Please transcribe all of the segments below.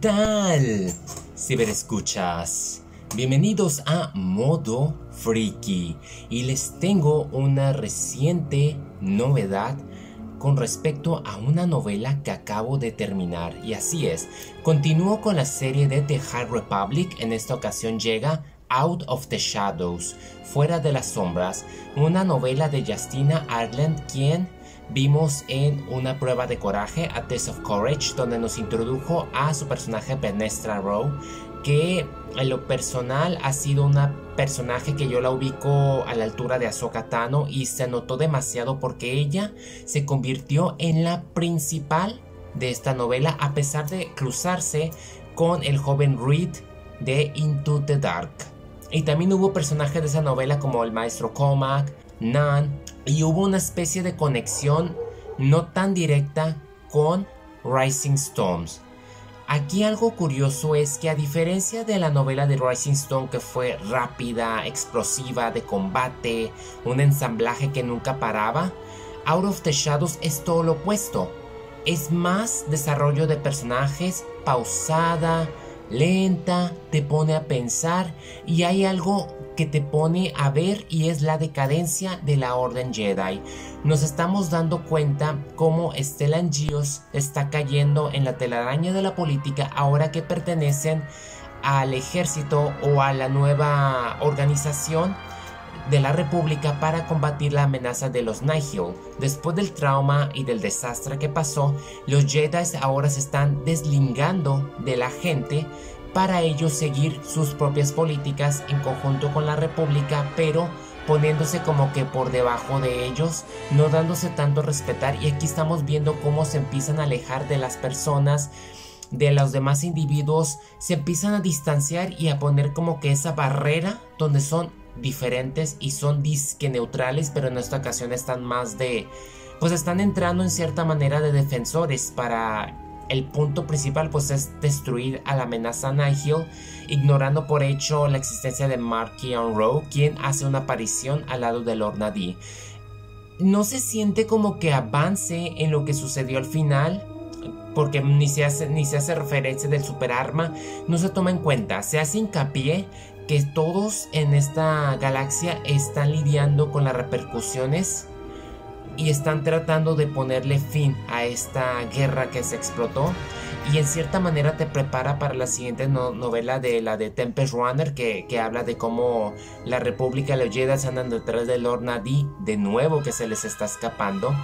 tal? Ciberescuchas. Bienvenidos a Modo Freaky y les tengo una reciente novedad con respecto a una novela que acabo de terminar y así es, continúo con la serie de The High Republic, en esta ocasión llega Out of the Shadows, Fuera de las Sombras, una novela de Justina Ireland quien vimos en una prueba de coraje, A Test of Courage, donde nos introdujo a su personaje Benestra Rowe, que en lo personal ha sido una personaje que yo la ubico a la altura de Ahsoka Tano y se notó demasiado porque ella se convirtió en la principal de esta novela a pesar de cruzarse con el joven Reed de Into the Dark. Y también hubo personajes de esa novela como el maestro Comac, Nan, y hubo una especie de conexión no tan directa con Rising Storms. Aquí algo curioso es que a diferencia de la novela de Rising Stone que fue rápida, explosiva, de combate, un ensamblaje que nunca paraba, Out of the Shadows es todo lo opuesto. Es más desarrollo de personajes, pausada, lenta, te pone a pensar y hay algo que te pone a ver y es la decadencia de la Orden Jedi. Nos estamos dando cuenta cómo Stellan Gios está cayendo en la telaraña de la política ahora que pertenecen al ejército o a la nueva organización de la República para combatir la amenaza de los Nihil. Después del trauma y del desastre que pasó, los Jedi ahora se están deslingando de la gente para ellos seguir sus propias políticas en conjunto con la República, pero poniéndose como que por debajo de ellos, no dándose tanto respetar. Y aquí estamos viendo cómo se empiezan a alejar de las personas, de los demás individuos, se empiezan a distanciar y a poner como que esa barrera donde son diferentes y son disque neutrales, pero en esta ocasión están más de pues están entrando en cierta manera de defensores para el punto principal pues es destruir a la amenaza Nihil, ignorando por hecho la existencia de Markion Rowe, quien hace una aparición al lado de Lord Nadi. No se siente como que avance en lo que sucedió al final, porque ni se hace, ni se hace referencia del superarma, no se toma en cuenta, se hace hincapié que todos en esta galaxia están lidiando con las repercusiones y están tratando de ponerle fin a esta guerra que se explotó y en cierta manera te prepara para la siguiente novela de la de Tempest Runner que, habla de cómo la República de los Jedi andan detrás de Lord Nadi de nuevo que se les está escapando.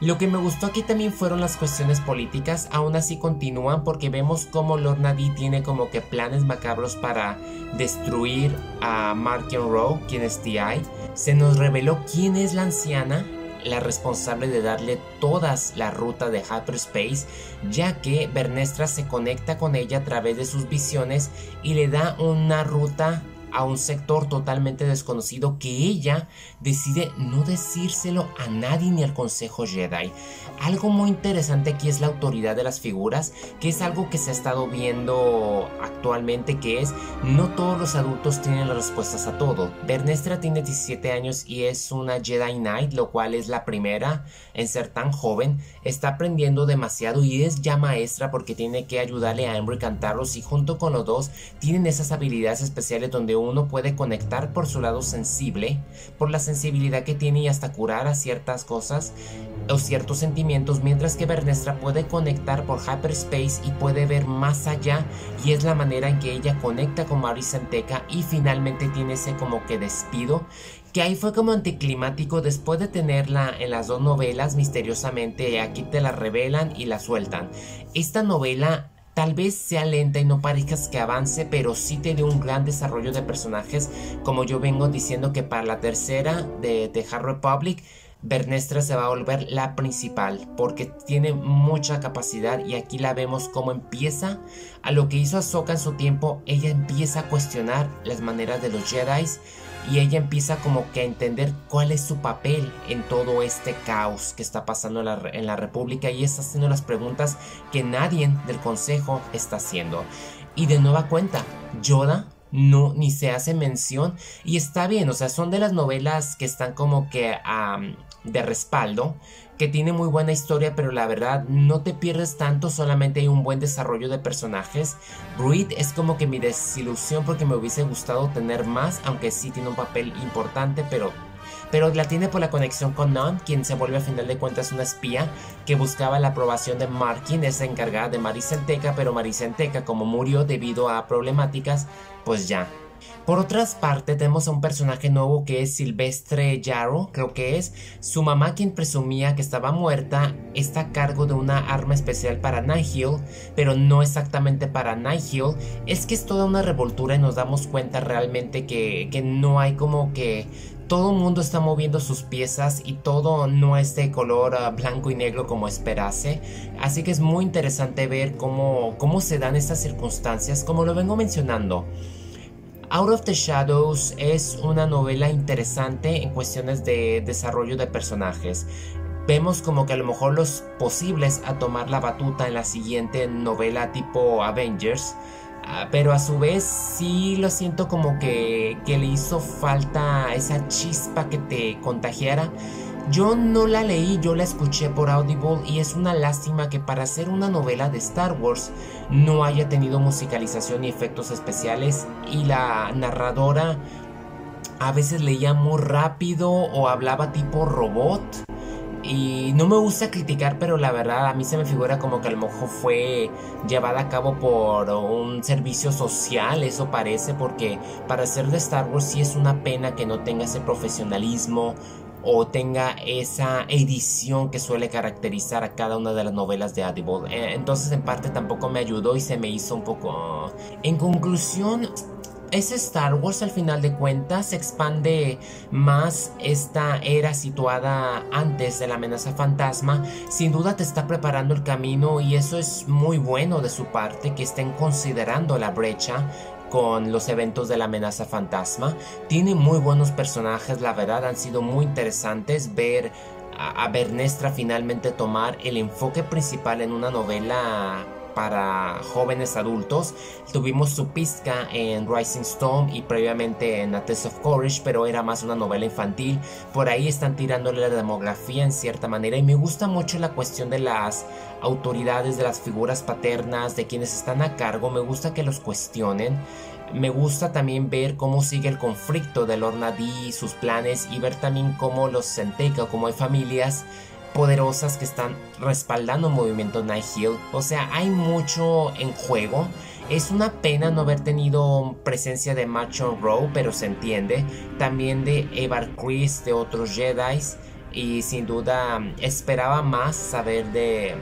Lo que me gustó aquí también fueron las cuestiones políticas, aún así continúan porque vemos cómo Lord Nadi tiene como que planes macabros para destruir a Markion Rowe, quien es TI. Se nos reveló quién es la anciana la responsable de darle todas la ruta de Hyperspace, ya que Bernestra se conecta con ella a través de sus visiones y le da una ruta a un sector totalmente desconocido que ella decide no decírselo a nadie ni al Consejo Jedi. Algo muy interesante aquí es la autoridad de las figuras, que es algo que se ha estado viendo actualmente, que es no todos los adultos tienen las respuestas a todo. Bernestra tiene 17 años y es una Jedi Knight, lo cual es la primera en ser tan joven. Está aprendiendo demasiado y es ya maestra porque tiene que ayudarle a Embry Cantaros y junto con los dos tienen esas habilidades especiales donde uno puede conectar por su lado sensible, por la sensibilidad que tiene y hasta curar a ciertas cosas o ciertos sentimientos, mientras que Bernestra puede conectar por hyperspace y puede ver más allá y es la manera en que ella conecta con Mari Santeca y finalmente tiene ese como que despido que ahí fue como anticlimático después de tenerla en las dos novelas misteriosamente aquí te la revelan y la sueltan. Esta novela Tal vez sea lenta y no parezcas que avance, pero sí tiene un gran desarrollo de personajes, como yo vengo diciendo que para la tercera de The Hard Republic, Bernestra se va a volver la principal, porque tiene mucha capacidad y aquí la vemos como empieza. A lo que hizo Ahsoka en su tiempo, ella empieza a cuestionar las maneras de los Jedi y ella empieza como que a entender cuál es su papel en todo este caos que está pasando en la, República y está haciendo las preguntas que nadie del Consejo está haciendo. Y de nueva cuenta, Yoda no ni se hace mención y está bien, o sea, son de las novelas que están como que de respaldo, que tiene muy buena historia, pero la verdad no te pierdes tanto, solamente hay un buen desarrollo de personajes. Reed es como que mi desilusión porque me hubiese gustado tener más, aunque sí tiene un papel importante, pero pero la tiene por la conexión con Non, quien se vuelve a final de cuentas una espía que buscaba la aprobación de Markin, es encargada de Maricenteca, pero Maricenteca como murió debido a problemáticas, pues ya, por otras parte, tenemos a un personaje nuevo que es Silvestre Yarrow, creo que es. Su mamá, quien presumía que estaba muerta, está a cargo de una arma especial para Nihil, pero no exactamente para Nihil. Es que es toda una revoltura y nos damos cuenta realmente que, que no hay como que todo el mundo está moviendo sus piezas y todo no es de color ah, blanco y negro como esperase. Así que es muy interesante ver cómo, cómo se dan estas circunstancias, como lo vengo mencionando. Out of the Shadows es una novela interesante en cuestiones de desarrollo de personajes. Vemos como que a lo mejor los posibles a tomar la batuta en la siguiente novela tipo Avengers, ah, pero a su vez sí lo siento como que, que le hizo falta esa chispa que te contagiara yo no la leí, yo la escuché por Audible y es una lástima que para hacer una novela de Star Wars no haya tenido musicalización y efectos especiales y la narradora a veces leía muy rápido o hablaba tipo robot. Y no me gusta criticar, pero la verdad a mí se me figura como que a lo mejor fue llevada a cabo por un servicio social, eso parece, porque para ser de Star Wars sí es una pena que no tenga ese profesionalismo, o tenga esa edición que suele caracterizar a cada una de las novelas de Audible. Eh, entonces en parte tampoco me ayudó y se me hizo un poco... En conclusión, ese Star Wars al final de cuentas expande más esta era situada antes de la amenaza fantasma. Sin duda te está preparando el camino y eso es muy bueno de su parte que estén considerando la brecha con los eventos de la amenaza fantasma. Tiene muy buenos personajes, la verdad han sido muy interesantes ver a, a Bernestra finalmente tomar el enfoque principal en una novela para jóvenes adultos. Tuvimos su pizca en Rising Stone y previamente en A Test of Courage, pero era más una novela infantil. Por ahí están tirándole la demografía en cierta manera y me gusta mucho la cuestión de las autoridades, de las figuras paternas, de quienes están a cargo. Me gusta que los cuestionen. Me gusta también ver cómo sigue el conflicto de Lorna D sus planes y ver también cómo los Senteca o cómo hay familias poderosas que están respaldando movimiento Hill. O sea, hay mucho en juego. Es una pena no haber tenido presencia de Macho Row, pero se entiende. También de Evar Chris, de otros Jedi. Y sin duda esperaba más saber de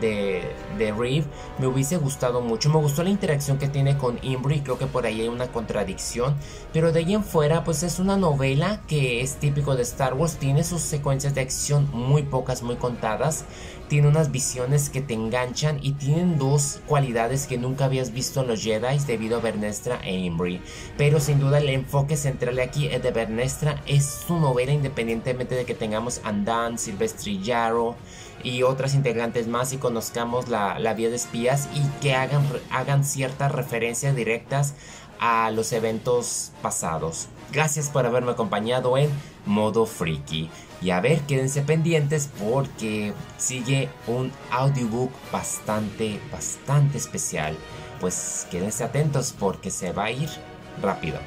de, de Reeve me hubiese gustado mucho. Me gustó la interacción que tiene con Imbri, creo que por ahí hay una contradicción. Pero de ahí en fuera, pues es una novela que es típico de Star Wars. Tiene sus secuencias de acción muy pocas, muy contadas. Tiene unas visiones que te enganchan y tienen dos cualidades que nunca habías visto en los Jedi debido a Bernestra e Imbri. Pero sin duda el enfoque central aquí de Bernestra es su novela independientemente de que tengamos Andan, Silvestri Yarrow y otras integrantes más y conozcamos la, la vía de espías y que hagan, hagan ciertas referencias directas a los eventos pasados. Gracias por haberme acompañado en modo freaky. Y a ver, quédense pendientes porque sigue un audiobook bastante, bastante especial. Pues quédense atentos porque se va a ir rápido.